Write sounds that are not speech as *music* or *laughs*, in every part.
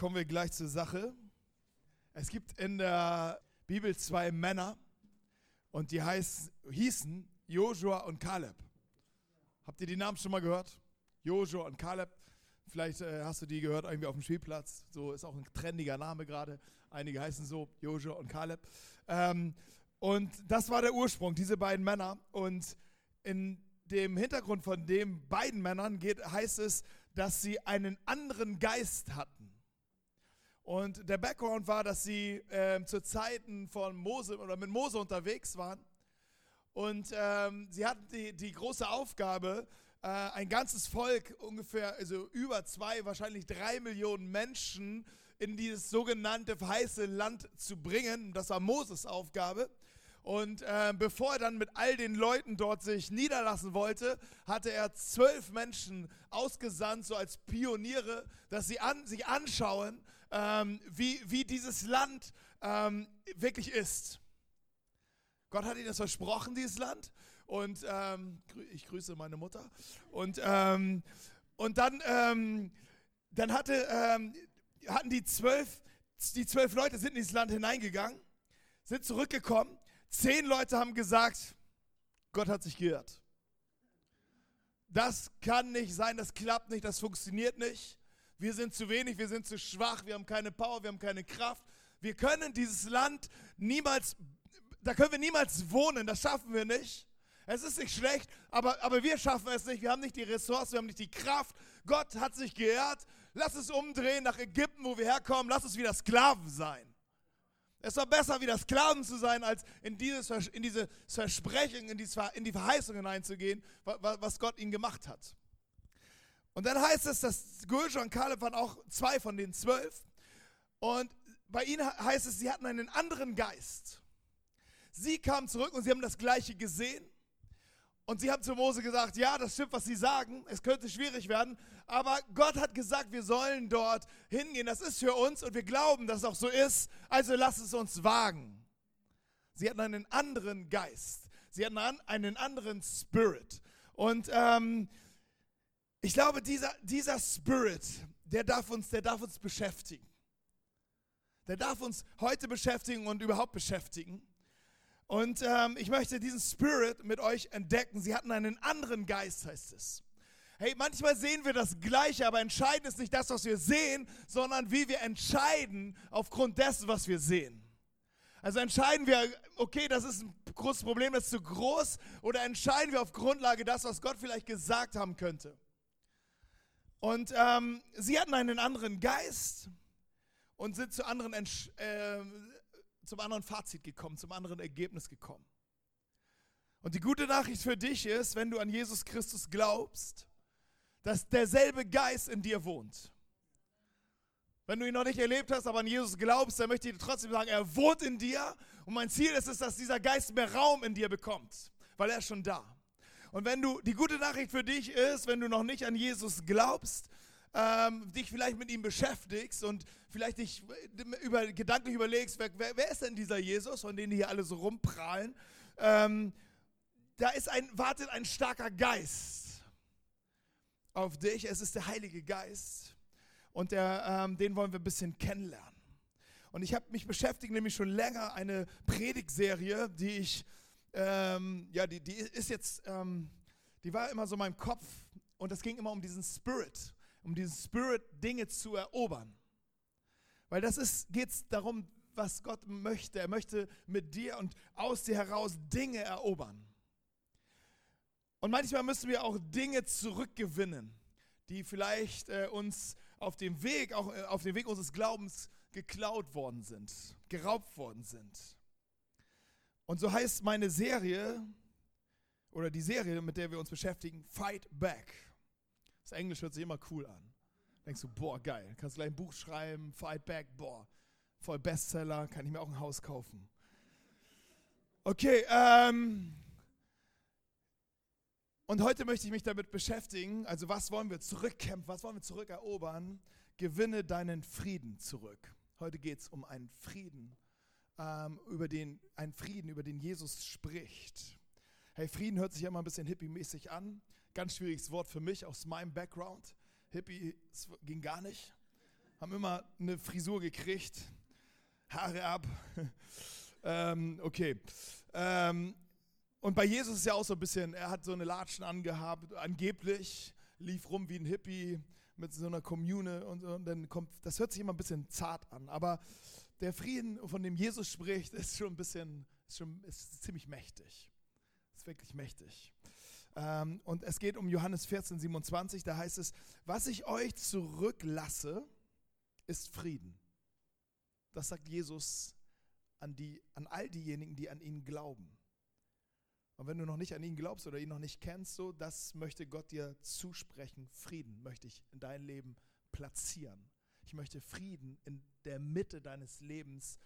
kommen wir gleich zur Sache. Es gibt in der Bibel zwei Männer und die heißen, hießen Joshua und Kaleb. Habt ihr die Namen schon mal gehört? Joshua und Kaleb. Vielleicht äh, hast du die gehört irgendwie auf dem Spielplatz. So ist auch ein trendiger Name gerade. Einige heißen so Joshua und Kaleb. Ähm, und das war der Ursprung, diese beiden Männer. Und in dem Hintergrund von den beiden Männern geht, heißt es, dass sie einen anderen Geist hatten. Und der Background war, dass sie äh, zu Zeiten von Mose oder mit Mose unterwegs waren. Und ähm, sie hatten die, die große Aufgabe, äh, ein ganzes Volk, ungefähr, also über zwei, wahrscheinlich drei Millionen Menschen in dieses sogenannte verheißene Land zu bringen. Das war Moses Aufgabe. Und äh, bevor er dann mit all den Leuten dort sich niederlassen wollte, hatte er zwölf Menschen ausgesandt, so als Pioniere, dass sie an, sich anschauen, ähm, wie, wie dieses Land ähm, wirklich ist. Gott hat ihnen das versprochen, dieses Land. Und ähm, ich grüße meine Mutter. Und, ähm, und dann, ähm, dann hatte, ähm, hatten die zwölf, die zwölf Leute sind in dieses Land hineingegangen, sind zurückgekommen. Zehn Leute haben gesagt, Gott hat sich geirrt. Das kann nicht sein, das klappt nicht, das funktioniert nicht. Wir sind zu wenig, wir sind zu schwach, wir haben keine Power, wir haben keine Kraft. Wir können dieses Land niemals, da können wir niemals wohnen, das schaffen wir nicht. Es ist nicht schlecht, aber, aber wir schaffen es nicht. Wir haben nicht die Ressourcen, wir haben nicht die Kraft. Gott hat sich geehrt. Lass es umdrehen nach Ägypten, wo wir herkommen. Lass uns wieder Sklaven sein. Es war besser, wieder Sklaven zu sein, als in dieses, in dieses Versprechen, in, dieses, in die Verheißung hineinzugehen, was Gott ihnen gemacht hat. Und dann heißt es, dass Gulja und Kaleb waren auch zwei von den zwölf. Und bei ihnen heißt es, sie hatten einen anderen Geist. Sie kamen zurück und sie haben das Gleiche gesehen. Und sie haben zu Mose gesagt, ja, das stimmt, was sie sagen, es könnte schwierig werden, aber Gott hat gesagt, wir sollen dort hingehen, das ist für uns und wir glauben, dass es auch so ist, also lass es uns wagen. Sie hatten einen anderen Geist, sie hatten einen anderen Spirit. Und ähm, ich glaube, dieser, dieser Spirit, der darf, uns, der darf uns beschäftigen. Der darf uns heute beschäftigen und überhaupt beschäftigen. Und ähm, ich möchte diesen Spirit mit euch entdecken. Sie hatten einen anderen Geist, heißt es. Hey, manchmal sehen wir das Gleiche, aber entscheidend ist nicht das, was wir sehen, sondern wie wir entscheiden aufgrund dessen, was wir sehen. Also entscheiden wir, okay, das ist ein großes Problem, das ist zu groß, oder entscheiden wir auf Grundlage das, was Gott vielleicht gesagt haben könnte. Und ähm, sie hatten einen anderen Geist und sind zu anderen äh, zum anderen Fazit gekommen, zum anderen Ergebnis gekommen. Und die gute Nachricht für dich ist, wenn du an Jesus Christus glaubst, dass derselbe Geist in dir wohnt. Wenn du ihn noch nicht erlebt hast, aber an Jesus glaubst, dann möchte ich dir trotzdem sagen, er wohnt in dir. Und mein Ziel ist es, dass dieser Geist mehr Raum in dir bekommt, weil er ist schon da. Und wenn du, die gute Nachricht für dich ist, wenn du noch nicht an Jesus glaubst, ähm, dich vielleicht mit ihm beschäftigst und vielleicht dich über, gedanklich überlegst, wer, wer, ist denn dieser Jesus, von dem die hier alle so rumprallen, ähm, da ist ein, wartet ein starker Geist auf dich. Es ist der Heilige Geist und der, ähm, den wollen wir ein bisschen kennenlernen. Und ich habe mich beschäftigt, nämlich schon länger, eine Predigtserie, die ich, ähm, ja, die, die ist jetzt, ähm, die war immer so in meinem Kopf und es ging immer um diesen Spirit um diesen Spirit Dinge zu erobern. Weil das geht es darum, was Gott möchte. Er möchte mit dir und aus dir heraus Dinge erobern. Und manchmal müssen wir auch Dinge zurückgewinnen, die vielleicht äh, uns auf dem Weg, auch äh, auf dem Weg unseres Glaubens geklaut worden sind, geraubt worden sind. Und so heißt meine Serie oder die Serie, mit der wir uns beschäftigen, Fight Back. Das Englisch hört sich immer cool an. Denkst du, boah, geil. Kannst gleich ein Buch schreiben, Fight Back, boah, voll Bestseller, kann ich mir auch ein Haus kaufen. Okay, ähm. Und heute möchte ich mich damit beschäftigen, also was wollen wir zurückkämpfen, was wollen wir zurückerobern? Gewinne deinen Frieden zurück. Heute geht es um einen Frieden, ähm, über den, einen Frieden, über den Jesus spricht. Hey, Frieden hört sich ja immer ein bisschen hippie-mäßig an. Ganz schwieriges Wort für mich aus meinem Background. Hippie ging gar nicht. haben immer eine Frisur gekriegt, Haare ab. *laughs* ähm, okay. Ähm, und bei Jesus ist ja auch so ein bisschen, er hat so eine Latschen angehabt, angeblich, lief rum wie ein Hippie mit so einer Kommune und, und dann kommt, das hört sich immer ein bisschen zart an, aber der Frieden, von dem Jesus spricht, ist schon ein bisschen, ist, schon, ist ziemlich mächtig. Ist wirklich mächtig. Ähm, und es geht um Johannes 14, 27, da heißt es, was ich euch zurücklasse, ist Frieden. Das sagt Jesus an, die, an all diejenigen, die an ihn glauben. Und wenn du noch nicht an ihn glaubst oder ihn noch nicht kennst, so, das möchte Gott dir zusprechen. Frieden möchte ich in dein Leben platzieren. Ich möchte Frieden in der Mitte deines Lebens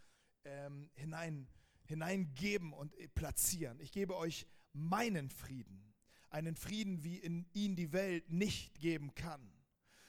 ähm, hinein, hineingeben und äh, platzieren. Ich gebe euch meinen Frieden. Einen Frieden, wie in ihn die Welt nicht geben kann.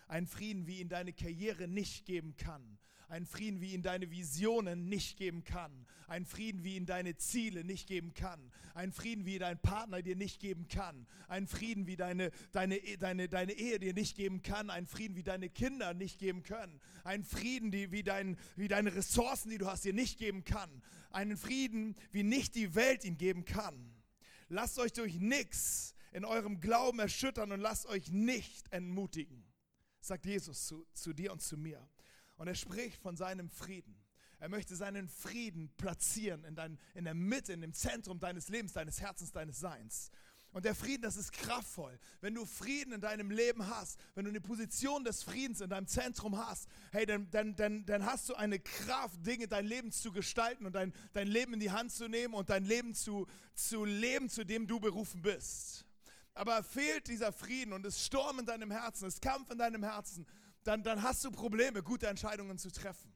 Einen Frieden, wie ihn deine Karriere nicht geben kann. Einen Frieden, wie ihn deine Visionen nicht geben kann. Einen Frieden, wie ihn deine Ziele nicht geben kann. Einen Frieden, wie dein Partner dir nicht geben kann. Einen Frieden, wie deine, deine, deine, deine Ehe dir nicht geben kann. Einen Frieden, wie deine Kinder nicht geben können. Einen Frieden, die, wie, dein, wie deine Ressourcen, die du hast, dir nicht geben kann. Einen Frieden, wie nicht die Welt ihn geben kann. Lasst euch durch nichts in eurem Glauben erschüttern und lasst euch nicht entmutigen, sagt Jesus zu, zu dir und zu mir. Und er spricht von seinem Frieden. Er möchte seinen Frieden platzieren in, dein, in der Mitte, in dem Zentrum deines Lebens, deines Herzens, deines Seins. Und der Frieden, das ist kraftvoll. Wenn du Frieden in deinem Leben hast, wenn du eine Position des Friedens in deinem Zentrum hast, hey, dann, dann, dann, dann hast du eine Kraft, Dinge, dein Leben zu gestalten und dein, dein Leben in die Hand zu nehmen und dein Leben zu, zu leben, zu dem du berufen bist. Aber fehlt dieser Frieden und es Sturm in deinem Herzen, es Kampf in deinem Herzen, dann, dann hast du Probleme, gute Entscheidungen zu treffen.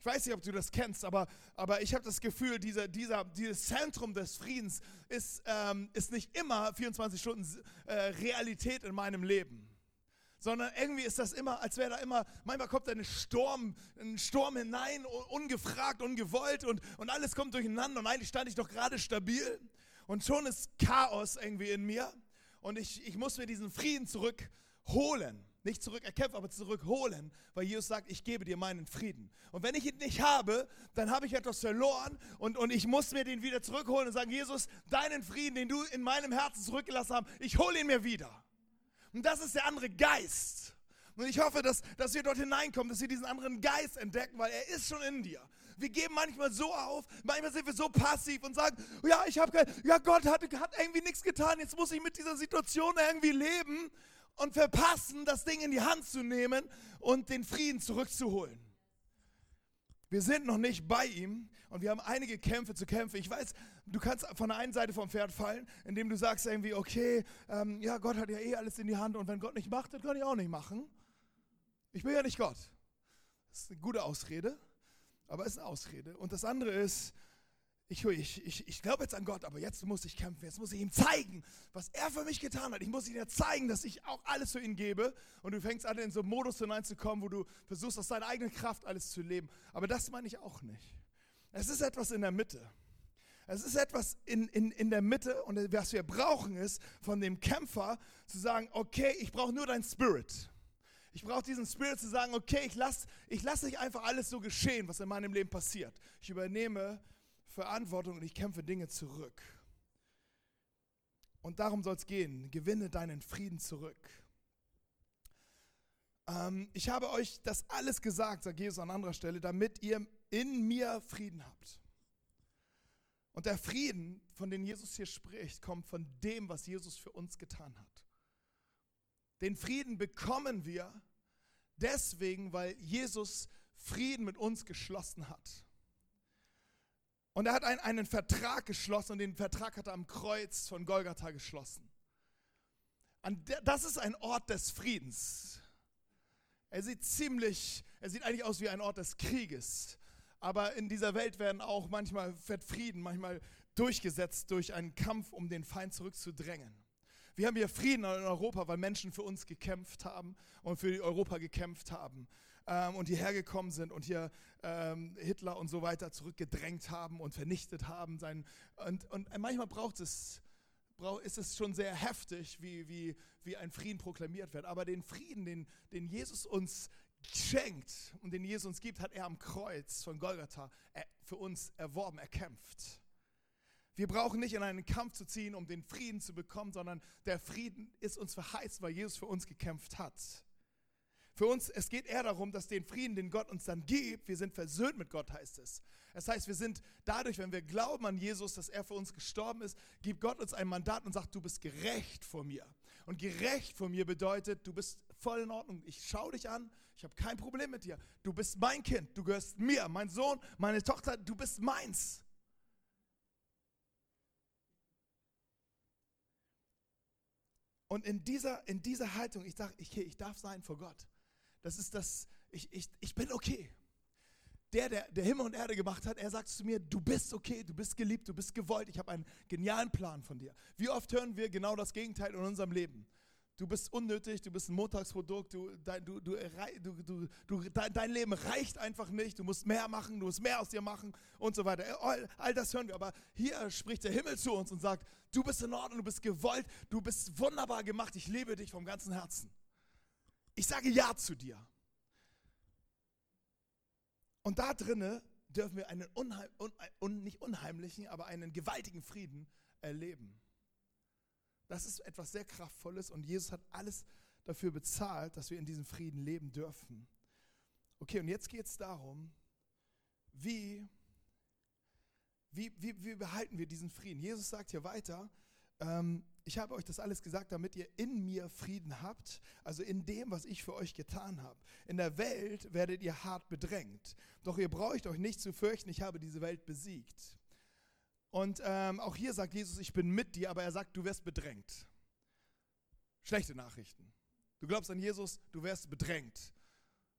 Ich weiß nicht, ob du das kennst, aber, aber ich habe das Gefühl, dieser, dieser, dieses Zentrum des Friedens ist, ähm, ist nicht immer 24 Stunden äh, Realität in meinem Leben. Sondern irgendwie ist das immer, als wäre da immer, manchmal kommt ein Sturm, ein Sturm hinein, ungefragt, ungewollt und, und alles kommt durcheinander und eigentlich stand ich doch gerade stabil und schon ist Chaos irgendwie in mir und ich, ich muss mir diesen Frieden zurückholen nicht zurückerkämpfen, aber zurückholen, weil Jesus sagt, ich gebe dir meinen Frieden. Und wenn ich ihn nicht habe, dann habe ich etwas verloren und, und ich muss mir den wieder zurückholen und sagen, Jesus, deinen Frieden, den du in meinem Herzen zurückgelassen hast, ich hole ihn mir wieder. Und das ist der andere Geist. Und ich hoffe, dass, dass wir dort hineinkommen, dass wir diesen anderen Geist entdecken, weil er ist schon in dir. Wir geben manchmal so auf, manchmal sind wir so passiv und sagen, ja, ich habe ja, Gott hat, hat irgendwie nichts getan, jetzt muss ich mit dieser Situation irgendwie leben und verpassen, das Ding in die Hand zu nehmen und den Frieden zurückzuholen. Wir sind noch nicht bei ihm und wir haben einige Kämpfe zu kämpfen. Ich weiß, du kannst von der einen Seite vom Pferd fallen, indem du sagst irgendwie, okay, ähm, ja, Gott hat ja eh alles in die Hand und wenn Gott nicht macht, dann kann ich auch nicht machen. Ich bin ja nicht Gott. Das ist eine gute Ausrede, aber es ist eine Ausrede. Und das andere ist, ich, ich, ich, ich glaube jetzt an Gott, aber jetzt muss ich kämpfen, jetzt muss ich ihm zeigen, was er für mich getan hat. Ich muss ihm ja zeigen, dass ich auch alles für ihn gebe. Und du fängst an, in so einen Modus hineinzukommen, wo du versuchst, aus deiner eigenen Kraft alles zu leben. Aber das meine ich auch nicht. Es ist etwas in der Mitte. Es ist etwas in, in, in der Mitte und was wir brauchen ist, von dem Kämpfer zu sagen, okay, ich brauche nur dein Spirit. Ich brauche diesen Spirit zu sagen, okay, ich lasse ich lass nicht einfach alles so geschehen, was in meinem Leben passiert. Ich übernehme Verantwortung und ich kämpfe Dinge zurück. Und darum soll es gehen. Gewinne deinen Frieden zurück. Ähm, ich habe euch das alles gesagt, sagt Jesus an anderer Stelle, damit ihr in mir Frieden habt. Und der Frieden, von dem Jesus hier spricht, kommt von dem, was Jesus für uns getan hat. Den Frieden bekommen wir deswegen, weil Jesus Frieden mit uns geschlossen hat. Und er hat einen, einen Vertrag geschlossen und den Vertrag hat er am Kreuz von Golgatha geschlossen. Der, das ist ein Ort des Friedens. Er sieht ziemlich, er sieht eigentlich aus wie ein Ort des Krieges. Aber in dieser Welt werden auch manchmal wird Frieden, manchmal durchgesetzt durch einen Kampf, um den Feind zurückzudrängen. Wir haben hier Frieden in Europa, weil Menschen für uns gekämpft haben und für Europa gekämpft haben ähm, und hierher gekommen sind und hier ähm, Hitler und so weiter zurückgedrängt haben und vernichtet haben. Sein, und, und manchmal braucht es, ist es schon sehr heftig, wie, wie, wie ein Frieden proklamiert wird. Aber den Frieden, den, den Jesus uns schenkt und den Jesus uns gibt, hat er am Kreuz von Golgatha für uns erworben, erkämpft. Wir brauchen nicht in einen Kampf zu ziehen, um den Frieden zu bekommen, sondern der Frieden ist uns verheißt, weil Jesus für uns gekämpft hat. Für uns, es geht eher darum, dass den Frieden, den Gott uns dann gibt, wir sind versöhnt mit Gott, heißt es. Das heißt, wir sind dadurch, wenn wir glauben an Jesus, dass er für uns gestorben ist, gibt Gott uns ein Mandat und sagt, du bist gerecht vor mir. Und gerecht vor mir bedeutet, du bist voll in Ordnung. Ich schaue dich an, ich habe kein Problem mit dir. Du bist mein Kind, du gehörst mir, mein Sohn, meine Tochter, du bist meins. Und in dieser, in dieser Haltung, ich sage, ich, ich darf sein vor Gott. Das ist das, ich, ich, ich bin okay. Der, der, der Himmel und Erde gemacht hat, er sagt zu mir, du bist okay, du bist geliebt, du bist gewollt, ich habe einen genialen Plan von dir. Wie oft hören wir genau das Gegenteil in unserem Leben? Du bist unnötig, du bist ein Montagsprodukt, du, dein, du, du, du, du, dein, Leben reicht einfach nicht, du musst mehr machen, du musst mehr aus dir machen und so weiter. All, all das hören wir, aber hier spricht der Himmel zu uns und sagt, du bist in Ordnung, du bist gewollt, du bist wunderbar gemacht, ich liebe dich vom ganzen Herzen. Ich sage Ja zu dir. Und da drinne dürfen wir einen unheim, un, nicht unheimlichen, aber einen gewaltigen Frieden erleben. Das ist etwas sehr Kraftvolles und Jesus hat alles dafür bezahlt, dass wir in diesem Frieden leben dürfen. Okay, und jetzt geht es darum, wie, wie, wie, wie behalten wir diesen Frieden? Jesus sagt hier weiter, ähm, ich habe euch das alles gesagt, damit ihr in mir Frieden habt, also in dem, was ich für euch getan habe. In der Welt werdet ihr hart bedrängt, doch ihr braucht euch nicht zu fürchten, ich habe diese Welt besiegt. Und ähm, auch hier sagt Jesus, ich bin mit dir, aber er sagt, du wirst bedrängt. Schlechte Nachrichten. Du glaubst an Jesus, du wirst bedrängt.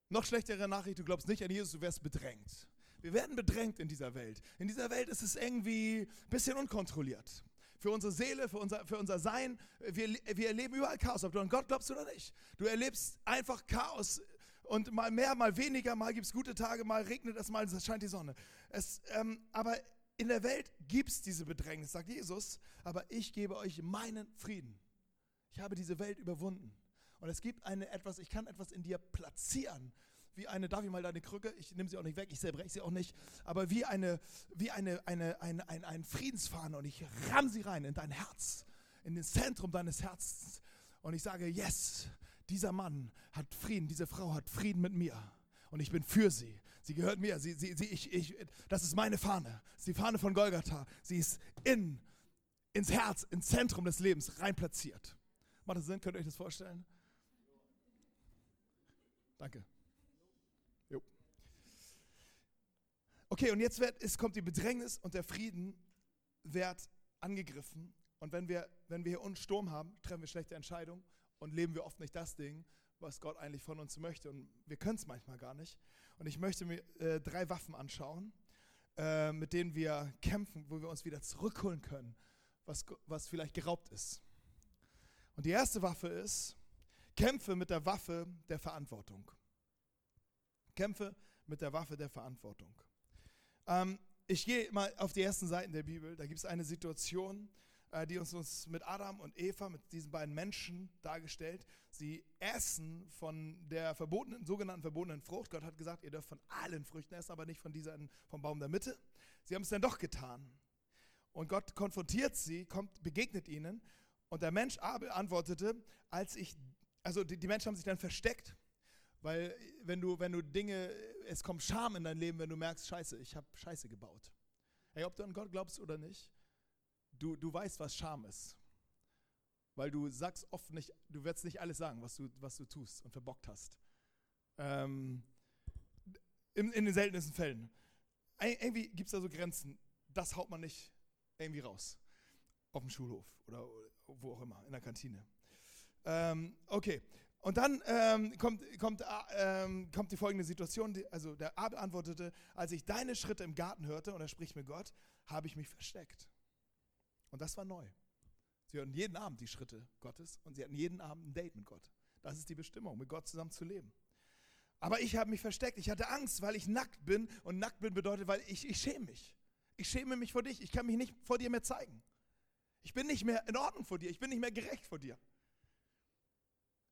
Noch schlechtere Nachricht, du glaubst nicht an Jesus, du wirst bedrängt. Wir werden bedrängt in dieser Welt. In dieser Welt ist es irgendwie ein bisschen unkontrolliert. Für unsere Seele, für unser, für unser Sein, wir, wir erleben überall Chaos, ob du an Gott glaubst oder nicht. Du erlebst einfach Chaos und mal mehr, mal weniger, mal gibt es gute Tage, mal regnet es, mal scheint die Sonne. Es, ähm, aber in der Welt gibt es diese Bedrängnis, sagt Jesus, aber ich gebe euch meinen Frieden. Ich habe diese Welt überwunden. Und es gibt eine etwas, ich kann etwas in dir platzieren, wie eine, darf ich mal deine Krücke, ich nehme sie auch nicht weg, ich zerbreche sie auch nicht, aber wie eine, wie eine, eine, eine, ein, ein Friedensfahne und ich ramm sie rein in dein Herz, in das Zentrum deines Herzens und ich sage, yes, dieser Mann hat Frieden, diese Frau hat Frieden mit mir und ich bin für sie. Sie gehört mir. Sie, sie, sie, ich, ich, das ist meine Fahne. Das ist die Fahne von Golgatha. Sie ist in, ins Herz, ins Zentrum des Lebens rein platziert. Macht das Sinn? Könnt ihr euch das vorstellen? Danke. Okay, und jetzt wird, es kommt die Bedrängnis und der Frieden wird angegriffen. Und wenn wir, wenn wir hier einen Sturm haben, treffen wir schlechte Entscheidungen und leben wir oft nicht das Ding, was Gott eigentlich von uns möchte. Und wir können es manchmal gar nicht. Und ich möchte mir äh, drei Waffen anschauen, äh, mit denen wir kämpfen, wo wir uns wieder zurückholen können, was, was vielleicht geraubt ist. Und die erste Waffe ist, kämpfe mit der Waffe der Verantwortung. Kämpfe mit der Waffe der Verantwortung. Ähm, ich gehe mal auf die ersten Seiten der Bibel. Da gibt es eine Situation, äh, die uns, uns mit Adam und Eva, mit diesen beiden Menschen dargestellt. Sie essen von der verbotenen, sogenannten verbotenen Frucht. Gott hat gesagt, ihr dürft von allen Früchten essen, aber nicht von dieser, vom Baum der Mitte. Sie haben es dann doch getan. Und Gott konfrontiert sie, kommt, begegnet ihnen. Und der Mensch Abel antwortete, als ich, also die, die Menschen haben sich dann versteckt, weil wenn du, wenn du Dinge, es kommt Scham in dein Leben, wenn du merkst, scheiße, ich habe Scheiße gebaut. Hey, ob du an Gott glaubst oder nicht, du, du weißt, was Scham ist. Weil du sagst oft nicht, du wirst nicht alles sagen, was du, was du tust und verbockt hast. Ähm, in, in den seltensten Fällen. irgendwie gibt es da so Grenzen, das haut man nicht irgendwie raus. Auf dem Schulhof oder wo auch immer, in der Kantine. Ähm, okay, und dann ähm, kommt, kommt, ähm, kommt die folgende Situation. Also der Abel antwortete, als ich deine Schritte im Garten hörte, und er spricht mit Gott, habe ich mich versteckt. Und das war neu. Sie hörten jeden Abend die Schritte Gottes und sie hatten jeden Abend ein Date mit Gott. Das ist die Bestimmung, mit Gott zusammen zu leben. Aber ich habe mich versteckt. Ich hatte Angst, weil ich nackt bin. Und nackt bin bedeutet, weil ich, ich schäme mich. Ich schäme mich vor dich. Ich kann mich nicht vor dir mehr zeigen. Ich bin nicht mehr in Ordnung vor dir. Ich bin nicht mehr gerecht vor dir.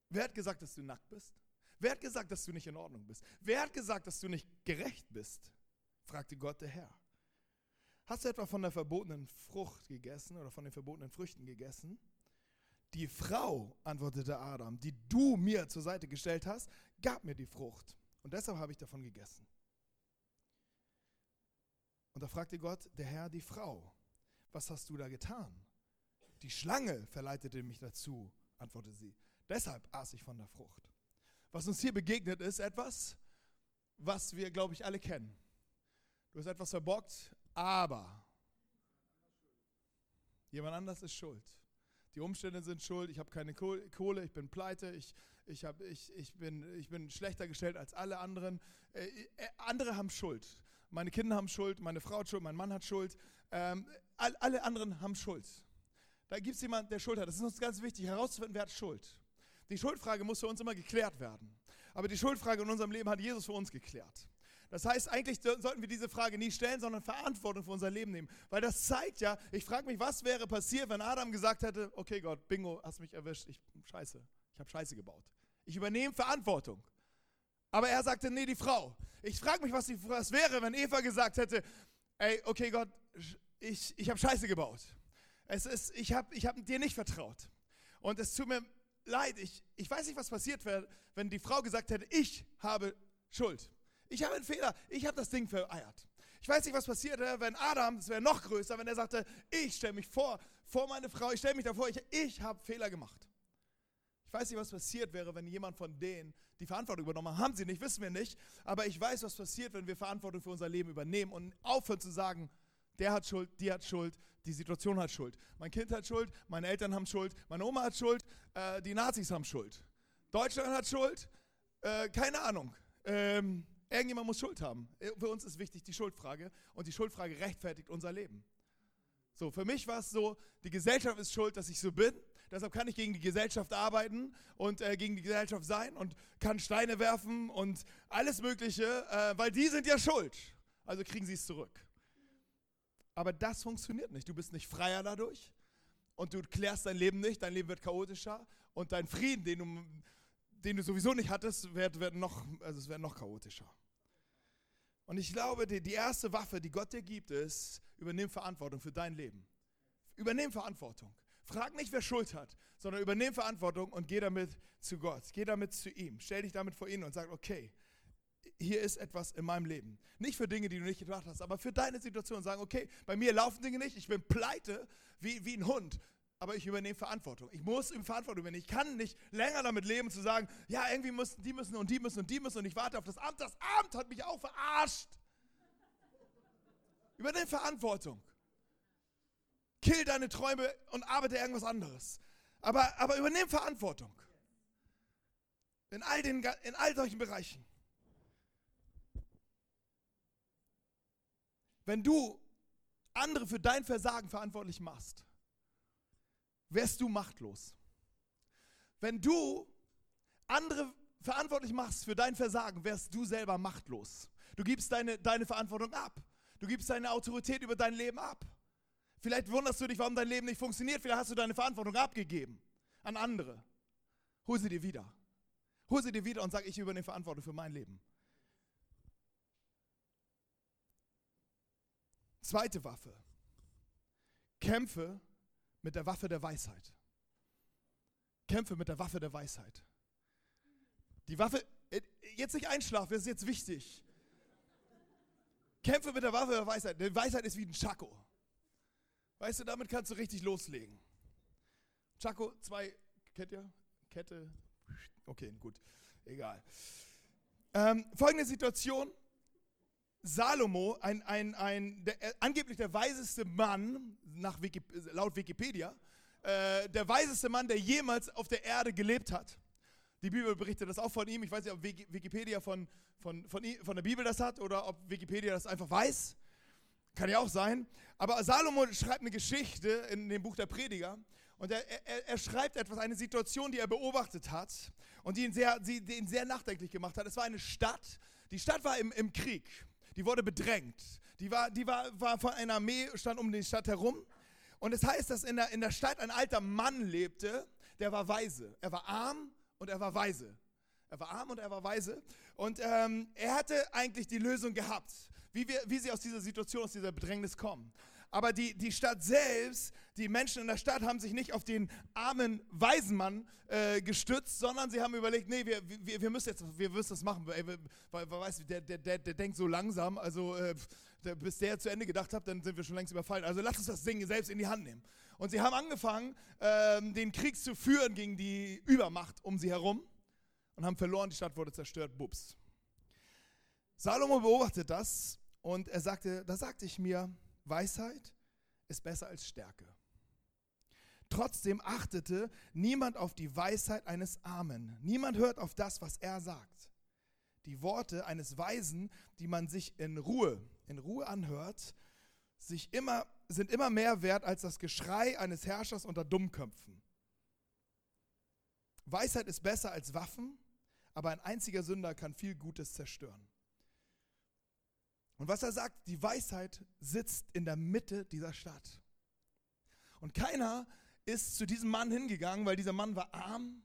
Wer hat gesagt, dass du nackt bist? Wer hat gesagt, dass du nicht in Ordnung bist? Wer hat gesagt, dass du nicht gerecht bist? fragte Gott der Herr. Hast du etwa von der verbotenen Frucht gegessen oder von den verbotenen Früchten gegessen? Die Frau, antwortete Adam, die du mir zur Seite gestellt hast, gab mir die Frucht. Und deshalb habe ich davon gegessen. Und da fragte Gott, der Herr, die Frau, was hast du da getan? Die Schlange verleitete mich dazu, antwortete sie. Deshalb aß ich von der Frucht. Was uns hier begegnet, ist etwas, was wir, glaube ich, alle kennen. Du hast etwas verbockt, aber jemand anders ist schuld. Die Umstände sind schuld, ich habe keine Kohle, ich bin pleite, ich, ich, hab, ich, ich, bin, ich bin schlechter gestellt als alle anderen. Äh, äh, andere haben Schuld. Meine Kinder haben Schuld, meine Frau hat Schuld, mein Mann hat Schuld. Ähm, all, alle anderen haben Schuld. Da gibt es jemanden, der Schuld hat. Das ist uns ganz wichtig, herauszufinden, wer hat Schuld. Die Schuldfrage muss für uns immer geklärt werden. Aber die Schuldfrage in unserem Leben hat Jesus für uns geklärt. Das heißt, eigentlich sollten wir diese Frage nie stellen, sondern Verantwortung für unser Leben nehmen. Weil das zeigt ja, ich frage mich, was wäre passiert, wenn Adam gesagt hätte, okay Gott, bingo, hast mich erwischt, ich scheiße, ich habe Scheiße gebaut. Ich übernehme Verantwortung. Aber er sagte, nee, die Frau. Ich frage mich, was, die, was wäre, wenn Eva gesagt hätte, ey, okay Gott, ich, ich habe Scheiße gebaut. Es ist, ich habe ich hab dir nicht vertraut. Und es tut mir leid, ich, ich weiß nicht, was passiert wäre, wenn die Frau gesagt hätte, ich habe Schuld. Ich habe einen Fehler, ich habe das Ding vereiert. Ich weiß nicht, was passiert wäre, wenn Adam, das wäre noch größer, wenn er sagte, ich stelle mich vor, vor meine Frau, ich stelle mich davor, ich, ich habe Fehler gemacht. Ich weiß nicht, was passiert wäre, wenn jemand von denen die Verantwortung übernommen hat. Haben sie nicht, wissen wir nicht. Aber ich weiß, was passiert, wenn wir Verantwortung für unser Leben übernehmen und aufhören zu sagen, der hat Schuld, die hat Schuld, die Situation hat Schuld. Mein Kind hat Schuld, meine Eltern haben Schuld, meine Oma hat Schuld, äh, die Nazis haben Schuld. Deutschland hat Schuld, äh, keine Ahnung. Ähm, irgendjemand muss Schuld haben. Äh, für uns ist wichtig die Schuldfrage und die Schuldfrage rechtfertigt unser Leben. So, für mich war es so, die Gesellschaft ist schuld, dass ich so bin. Deshalb kann ich gegen die Gesellschaft arbeiten und äh, gegen die Gesellschaft sein und kann Steine werfen und alles Mögliche, äh, weil die sind ja schuld. Also kriegen sie es zurück. Aber das funktioniert nicht. Du bist nicht freier dadurch und du klärst dein Leben nicht. Dein Leben wird chaotischer und dein Frieden, den du, den du sowieso nicht hattest, wird, wird noch, also es wird noch chaotischer. Und ich glaube, die, die erste Waffe, die Gott dir gibt, ist, übernimm Verantwortung für dein Leben. Übernimm Verantwortung. Frag nicht, wer Schuld hat, sondern übernimm Verantwortung und geh damit zu Gott. Geh damit zu ihm. Stell dich damit vor ihn und sag, okay, hier ist etwas in meinem Leben. Nicht für Dinge, die du nicht gedacht hast, aber für deine Situation. Sagen, okay, bei mir laufen Dinge nicht, ich bin pleite wie, wie ein Hund, aber ich übernehme Verantwortung. Ich muss Verantwortung übernehmen. Ich kann nicht länger damit leben, zu sagen, ja, irgendwie müssen die müssen und die müssen und die müssen und ich warte auf das Amt. Das Amt hat mich auch verarscht. Übernimm Verantwortung. Kill deine Träume und arbeite irgendwas anderes. Aber, aber übernimm Verantwortung. In all, den, in all solchen Bereichen. Wenn du andere für dein Versagen verantwortlich machst, wärst du machtlos. Wenn du andere verantwortlich machst für dein Versagen, wärst du selber machtlos. Du gibst deine, deine Verantwortung ab. Du gibst deine Autorität über dein Leben ab. Vielleicht wunderst du dich, warum dein Leben nicht funktioniert. Vielleicht hast du deine Verantwortung abgegeben an andere. Hol sie dir wieder. Hol sie dir wieder und sag, ich übernehme Verantwortung für mein Leben. Zweite Waffe. Kämpfe mit der Waffe der Weisheit. Kämpfe mit der Waffe der Weisheit. Die Waffe, äh, jetzt nicht einschlafen, das ist jetzt wichtig. Kämpfe mit der Waffe der Weisheit. Die Weisheit ist wie ein Chaco. Weißt du, damit kannst du richtig loslegen. Chaco, zwei, kennt ihr? Kette. Okay, gut. Egal. Ähm, folgende Situation. Salomo, ein, ein, ein, der, äh, angeblich der weiseste Mann, nach Wiki, laut Wikipedia, äh, der weiseste Mann, der jemals auf der Erde gelebt hat. Die Bibel berichtet das auch von ihm. Ich weiß nicht, ob Wikipedia von, von, von, von der Bibel das hat oder ob Wikipedia das einfach weiß. Kann ja auch sein. Aber Salomo schreibt eine Geschichte in dem Buch der Prediger. Und er, er, er, schreibt etwas, eine Situation, die er beobachtet hat und die ihn sehr, die, die ihn sehr nachdenklich gemacht hat. Es war eine Stadt. Die Stadt war im, im Krieg die wurde bedrängt. Die war, die war, war von einer Armee, stand um die Stadt herum. Und es heißt, dass in der, in der Stadt ein alter Mann lebte, der war weise. Er war arm und er war weise. Er war arm und er war weise. Und ähm, er hatte eigentlich die Lösung gehabt, wie, wir, wie sie aus dieser Situation, aus dieser Bedrängnis kommen. Aber die, die Stadt selbst, die Menschen in der Stadt haben sich nicht auf den armen Waisenmann äh, gestützt, sondern sie haben überlegt, nee, wir, wir, wir müssen jetzt, wir müssen das machen, weil, weil, weil weißt, der, der, der, der denkt so langsam, also äh, bis der zu Ende gedacht hat, dann sind wir schon längst überfallen. Also lass uns das Ding selbst in die Hand nehmen. Und sie haben angefangen, äh, den Krieg zu führen gegen die Übermacht um sie herum und haben verloren, die Stadt wurde zerstört, bups. Salomo beobachtet das und er sagte, da sagte ich mir, Weisheit ist besser als Stärke. Trotzdem achtete niemand auf die Weisheit eines Armen. Niemand hört auf das, was er sagt. Die Worte eines Weisen, die man sich in Ruhe, in Ruhe anhört, sich immer, sind immer mehr wert als das Geschrei eines Herrschers unter Dummköpfen. Weisheit ist besser als Waffen, aber ein einziger Sünder kann viel Gutes zerstören. Und was er sagt, die Weisheit sitzt in der Mitte dieser Stadt. Und keiner ist zu diesem Mann hingegangen, weil dieser Mann war arm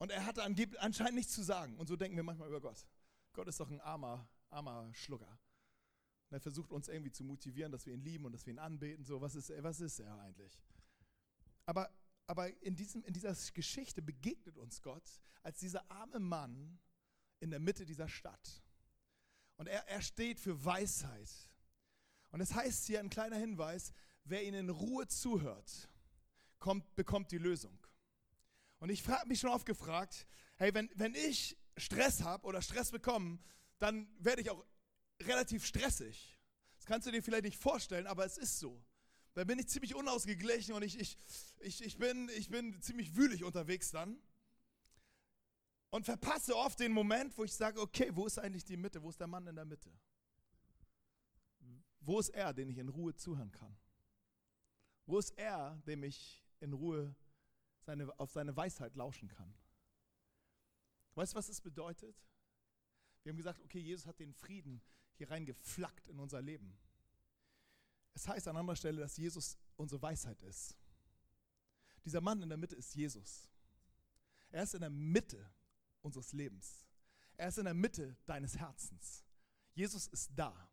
und er hatte anscheinend nichts zu sagen. Und so denken wir manchmal über Gott. Gott ist doch ein armer, armer Schlucker. Und er versucht uns irgendwie zu motivieren, dass wir ihn lieben und dass wir ihn anbeten. So, was ist, was ist er eigentlich? Aber, aber in, diesem, in dieser Geschichte begegnet uns Gott als dieser arme Mann in der Mitte dieser Stadt. Und er, er steht für Weisheit. Und es heißt hier ein kleiner Hinweis, wer ihn in Ruhe zuhört, kommt, bekommt die Lösung. Und ich habe mich schon oft gefragt, hey, wenn, wenn ich Stress habe oder Stress bekomme, dann werde ich auch relativ stressig. Das kannst du dir vielleicht nicht vorstellen, aber es ist so. Dann bin ich ziemlich unausgeglichen und ich, ich, ich, ich, bin, ich bin ziemlich wühlig unterwegs dann und verpasse oft den Moment, wo ich sage, okay, wo ist eigentlich die Mitte? Wo ist der Mann in der Mitte? Wo ist er, den ich in Ruhe zuhören kann? Wo ist er, dem ich in Ruhe seine, auf seine Weisheit lauschen kann? Weißt du, was das bedeutet? Wir haben gesagt, okay, Jesus hat den Frieden hier reingeflackt in unser Leben. Es heißt an anderer Stelle, dass Jesus unsere Weisheit ist. Dieser Mann in der Mitte ist Jesus. Er ist in der Mitte unseres Lebens. Er ist in der Mitte deines Herzens. Jesus ist da.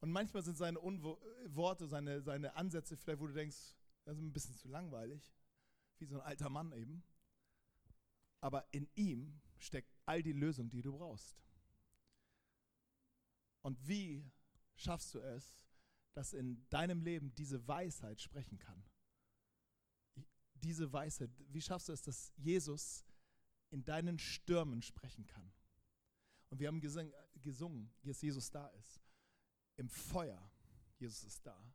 Und manchmal sind seine Unwo Worte, seine, seine Ansätze vielleicht, wo du denkst, das ist ein bisschen zu langweilig, wie so ein alter Mann eben. Aber in ihm steckt all die Lösung, die du brauchst. Und wie schaffst du es, dass in deinem Leben diese Weisheit sprechen kann? Diese Weisheit, wie schaffst du es, dass Jesus in deinen Stürmen sprechen kann. Und wir haben gesungen, gesungen, dass Jesus da ist. Im Feuer, Jesus ist da.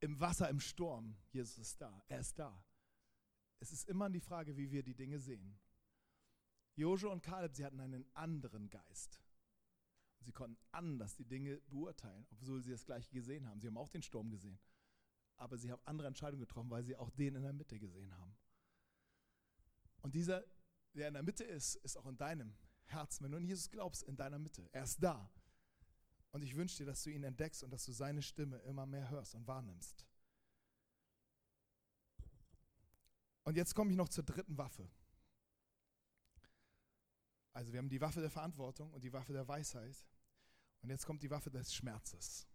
Im Wasser, im Sturm, Jesus ist da. Er ist da. Es ist immer die Frage, wie wir die Dinge sehen. Joshua und Kaleb, sie hatten einen anderen Geist. Sie konnten anders die Dinge beurteilen, obwohl sie das gleiche gesehen haben. Sie haben auch den Sturm gesehen. Aber sie haben andere Entscheidungen getroffen, weil sie auch den in der Mitte gesehen haben. Und dieser, der in der Mitte ist, ist auch in deinem Herzen. Wenn du an Jesus glaubst, in deiner Mitte. Er ist da. Und ich wünsche dir, dass du ihn entdeckst und dass du seine Stimme immer mehr hörst und wahrnimmst. Und jetzt komme ich noch zur dritten Waffe. Also wir haben die Waffe der Verantwortung und die Waffe der Weisheit. Und jetzt kommt die Waffe des Schmerzes.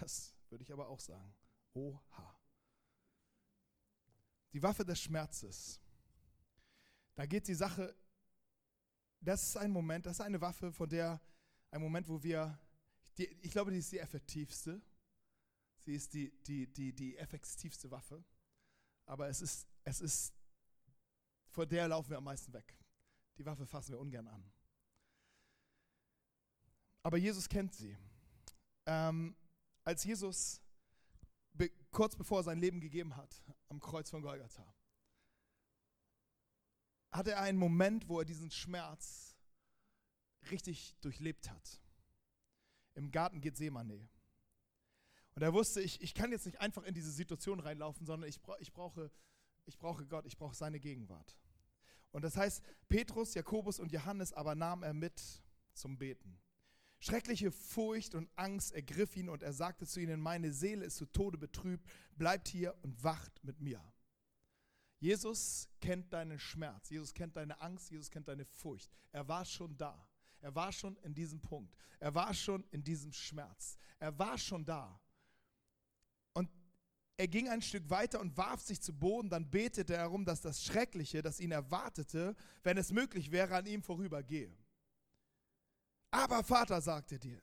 Das würde ich aber auch sagen. Oha. Die Waffe des Schmerzes. Da geht die Sache, das ist ein Moment, das ist eine Waffe, von der, ein Moment, wo wir, die, ich glaube, die ist die effektivste. Sie ist die, die, die, die effektivste Waffe. Aber es ist, es ist, vor der laufen wir am meisten weg. Die Waffe fassen wir ungern an. Aber Jesus kennt sie. Ähm, als Jesus be kurz bevor er sein Leben gegeben hat, am Kreuz von Golgatha, hatte er einen Moment, wo er diesen Schmerz richtig durchlebt hat. Im Garten Gethsemane. Und er wusste, ich, ich kann jetzt nicht einfach in diese Situation reinlaufen, sondern ich, ich, brauche, ich brauche Gott, ich brauche seine Gegenwart. Und das heißt, Petrus, Jakobus und Johannes aber nahm er mit zum Beten. Schreckliche Furcht und Angst ergriff ihn und er sagte zu ihnen, meine Seele ist zu Tode betrübt, bleibt hier und wacht mit mir. Jesus kennt deinen Schmerz, Jesus kennt deine Angst, Jesus kennt deine Furcht. Er war schon da. Er war schon in diesem Punkt. Er war schon in diesem Schmerz. Er war schon da. Und er ging ein Stück weiter und warf sich zu Boden. Dann betete er darum, dass das Schreckliche, das ihn erwartete, wenn es möglich wäre, an ihm vorübergehe. Aber Vater, sagte dir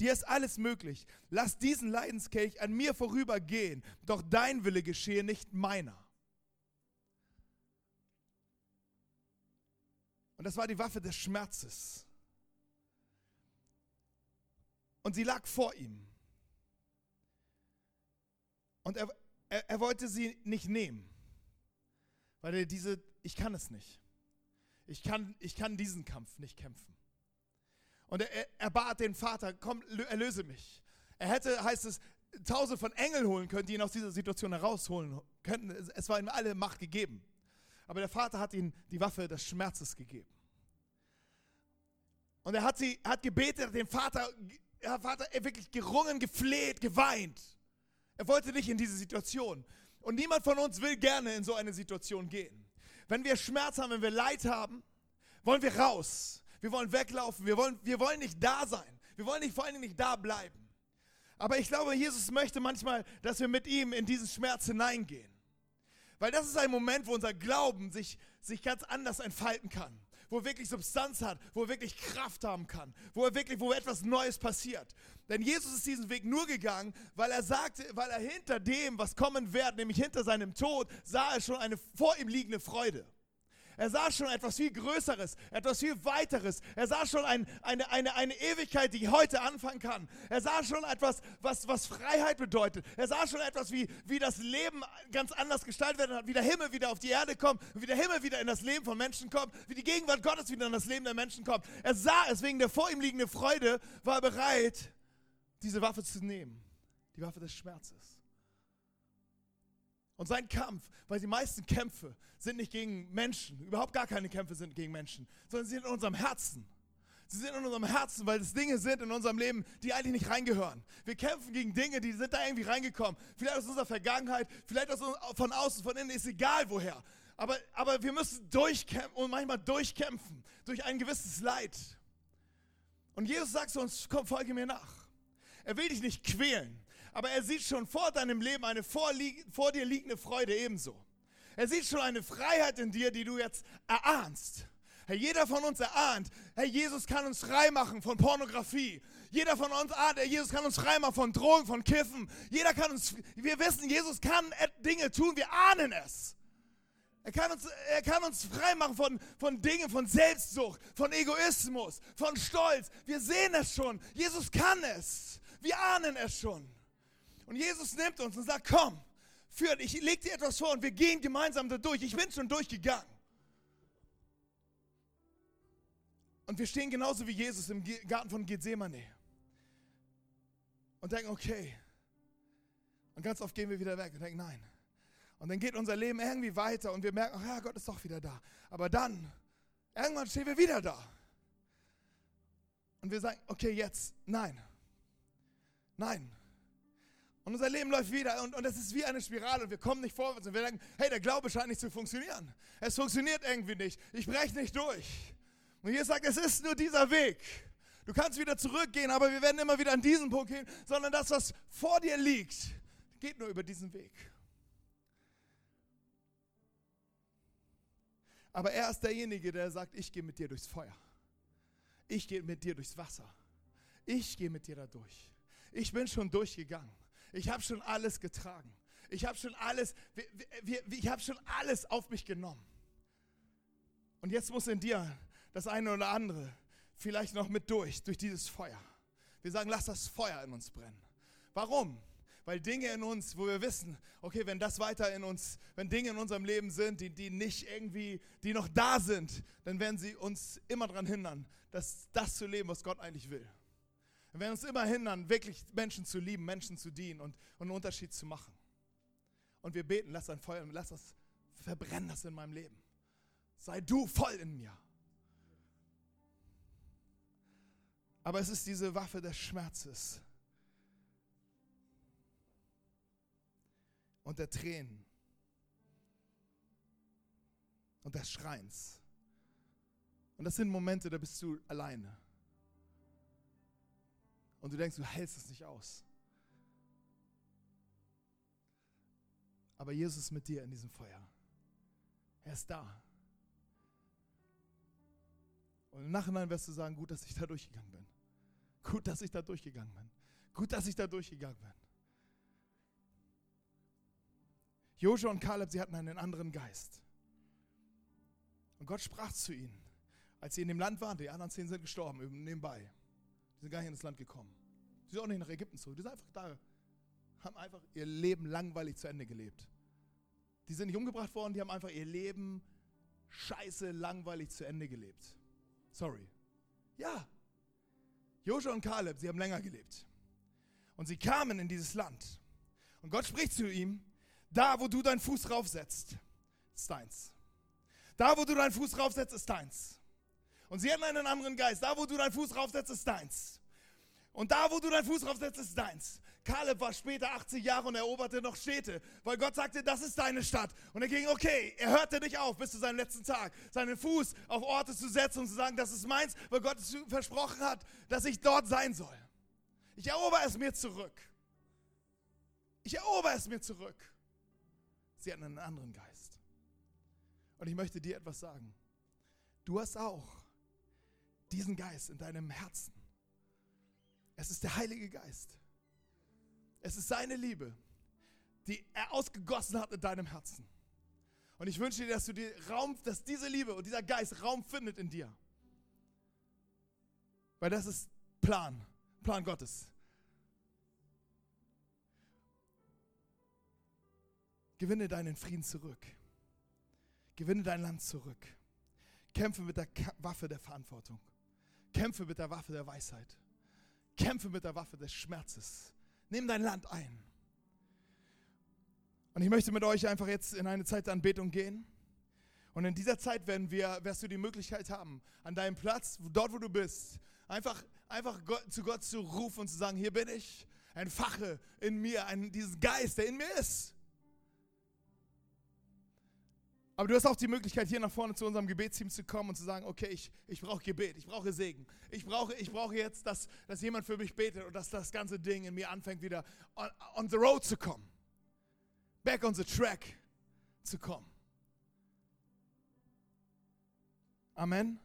dir ist alles möglich. Lass diesen Leidenskelch an mir vorübergehen, doch dein Wille geschehe, nicht meiner. Und das war die Waffe des Schmerzes. Und sie lag vor ihm. Und er, er, er wollte sie nicht nehmen, weil er diese, ich kann es nicht. Ich kann, ich kann diesen Kampf nicht kämpfen. Und er, er bat den Vater, komm, erlöse mich. Er hätte, heißt es, tausend von Engeln holen können, die ihn aus dieser Situation herausholen könnten. Es war ihm alle Macht gegeben. Aber der Vater hat ihm die Waffe des Schmerzes gegeben. Und er hat sie, hat gebetet, den Vater, der Vater wirklich gerungen, gefleht, geweint. Er wollte nicht in diese Situation. Und niemand von uns will gerne in so eine Situation gehen. Wenn wir Schmerz haben, wenn wir Leid haben, wollen wir raus. Wir wollen weglaufen. Wir wollen, wir wollen nicht da sein. Wir wollen nicht, vor allen Dingen nicht da bleiben. Aber ich glaube, Jesus möchte manchmal, dass wir mit ihm in diesen Schmerz hineingehen. Weil das ist ein Moment, wo unser Glauben sich, sich ganz anders entfalten kann. Wo er wirklich Substanz hat, wo er wirklich Kraft haben kann, wo er wirklich, wo etwas Neues passiert. Denn Jesus ist diesen Weg nur gegangen, weil er sagte, weil er hinter dem, was kommen wird, nämlich hinter seinem Tod, sah er schon eine vor ihm liegende Freude. Er sah schon etwas viel Größeres, etwas viel Weiteres. Er sah schon ein, eine, eine, eine Ewigkeit, die heute anfangen kann. Er sah schon etwas, was, was Freiheit bedeutet. Er sah schon etwas, wie, wie das Leben ganz anders gestaltet werden hat, wie der Himmel wieder auf die Erde kommt, wie der Himmel wieder in das Leben von Menschen kommt, wie die Gegenwart Gottes wieder in das Leben der Menschen kommt. Er sah es wegen der vor ihm liegenden Freude, war er bereit, diese Waffe zu nehmen. Die Waffe des Schmerzes. Und sein Kampf, weil die meisten Kämpfe sind nicht gegen Menschen, überhaupt gar keine Kämpfe sind gegen Menschen, sondern sie sind in unserem Herzen. Sie sind in unserem Herzen, weil es Dinge sind in unserem Leben, die eigentlich nicht reingehören. Wir kämpfen gegen Dinge, die sind da irgendwie reingekommen. Vielleicht aus unserer Vergangenheit, vielleicht aus, von außen, von innen, ist egal woher. Aber, aber wir müssen durchkämpfen und manchmal durchkämpfen durch ein gewisses Leid. Und Jesus sagt zu uns, komm, folge mir nach. Er will dich nicht quälen aber er sieht schon vor deinem Leben eine vor, dir liegende Freude ebenso. Er sieht schon eine Freiheit in dir, die du jetzt erahnst. Herr, jeder von uns erahnt, Herr, Jesus kann uns frei machen von Pornografie. Jeder von uns ahnt, Herr, Jesus kann uns frei machen von Drogen, von Kiffen. Jeder kann uns, wir wissen, Jesus kann Dinge tun, wir ahnen es. Er kann uns, er kann uns frei machen von, von Dingen, von Selbstsucht, von Egoismus, von Stolz. Wir sehen es schon. Jesus kann es. Wir ahnen es schon. Und Jesus nimmt uns und sagt, komm, führt, ich leg dir etwas vor und wir gehen gemeinsam da durch. Ich bin schon durchgegangen. Und wir stehen genauso wie Jesus im Garten von Gethsemane. Und denken, okay. Und ganz oft gehen wir wieder weg und denken, nein. Und dann geht unser Leben irgendwie weiter und wir merken, ach ja, Gott ist doch wieder da. Aber dann, irgendwann stehen wir wieder da. Und wir sagen, okay, jetzt, nein. Nein. Und unser Leben läuft wieder und, und es ist wie eine Spirale und wir kommen nicht vorwärts und wir denken, hey, der Glaube scheint nicht zu funktionieren. Es funktioniert irgendwie nicht. Ich breche nicht durch. Und hier sagt, es ist nur dieser Weg. Du kannst wieder zurückgehen, aber wir werden immer wieder an diesen Punkt gehen, sondern das, was vor dir liegt, geht nur über diesen Weg. Aber er ist derjenige, der sagt, ich gehe mit dir durchs Feuer. Ich gehe mit dir durchs Wasser. Ich gehe mit dir da durch. Ich bin schon durchgegangen. Ich habe schon alles getragen. Ich habe schon alles, ich habe schon alles auf mich genommen. Und jetzt muss in dir das eine oder andere vielleicht noch mit durch, durch dieses Feuer. Wir sagen, lass das Feuer in uns brennen. Warum? Weil Dinge in uns, wo wir wissen, okay, wenn das weiter in uns, wenn Dinge in unserem Leben sind, die, die nicht irgendwie, die noch da sind, dann werden sie uns immer daran hindern, dass das zu leben, was Gott eigentlich will. Wir werden uns immer hindern, wirklich Menschen zu lieben, Menschen zu dienen und, und einen Unterschied zu machen. Und wir beten, lass dein Feuer, lass das, verbrennen das in meinem Leben. Sei du voll in mir. Aber es ist diese Waffe des Schmerzes und der Tränen. und des Schreins. Und das sind Momente, da bist du alleine. Und du denkst, du hältst es nicht aus. Aber Jesus ist mit dir in diesem Feuer. Er ist da. Und im Nachhinein wirst du sagen, gut, dass ich da durchgegangen bin. Gut, dass ich da durchgegangen bin. Gut, dass ich da durchgegangen bin. Joshua und Kaleb, sie hatten einen anderen Geist. Und Gott sprach zu ihnen, als sie in dem Land waren. Die anderen zehn sind gestorben, nebenbei. Die sind gar nicht in das Land gekommen. Sie sind auch nicht nach Ägypten zurück. Die sind einfach da, haben einfach ihr Leben langweilig zu Ende gelebt. Die sind nicht umgebracht worden, die haben einfach ihr Leben scheiße langweilig zu Ende gelebt. Sorry. Ja. Joshua und Kaleb, sie haben länger gelebt. Und sie kamen in dieses Land. Und Gott spricht zu ihm, da wo du deinen Fuß raufsetzt, ist deins. Da wo du deinen Fuß raufsetzt, ist deins. Und sie hatten einen anderen Geist. Da wo du deinen Fuß raufsetzt, ist deins. Und da wo du deinen Fuß raufsetzt, ist deins. Kaleb war später 80 Jahre und eroberte noch Städte, weil Gott sagte, das ist deine Stadt. Und er ging, okay, er hörte nicht auf bis zu seinem letzten Tag, seinen Fuß auf Orte zu setzen und zu sagen, das ist meins, weil Gott es versprochen hat, dass ich dort sein soll. Ich erober es mir zurück. Ich erober es mir zurück. Sie hatten einen anderen Geist. Und ich möchte dir etwas sagen. Du hast auch diesen Geist in deinem Herzen. Es ist der Heilige Geist. Es ist seine Liebe, die er ausgegossen hat in deinem Herzen. Und ich wünsche dir, dass du dir Raum, dass diese Liebe und dieser Geist Raum findet in dir. Weil das ist Plan, Plan Gottes. Gewinne deinen Frieden zurück. Gewinne dein Land zurück. Kämpfe mit der Waffe der Verantwortung. Kämpfe mit der Waffe der Weisheit. Kämpfe mit der Waffe des Schmerzes. Nimm dein Land ein. Und ich möchte mit euch einfach jetzt in eine Zeit der Anbetung gehen. Und in dieser Zeit werden wir, wirst du die Möglichkeit haben, an deinem Platz, dort wo du bist, einfach, einfach Gott, zu Gott zu rufen und zu sagen, hier bin ich, ein Fache in mir, ein, dieses Geist, der in mir ist. Aber du hast auch die Möglichkeit, hier nach vorne zu unserem Gebetsteam zu kommen und zu sagen, okay, ich, ich brauche Gebet, ich brauche Segen. Ich brauche, ich brauche jetzt, dass, dass jemand für mich betet und dass das ganze Ding in mir anfängt, wieder on, on the road zu kommen. Back on the track zu kommen. Amen.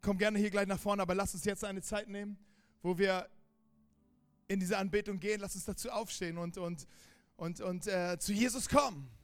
Komm gerne hier gleich nach vorne, aber lass uns jetzt eine Zeit nehmen, wo wir in diese Anbetung gehen. Lass uns dazu aufstehen und, und, und, und äh, zu Jesus kommen.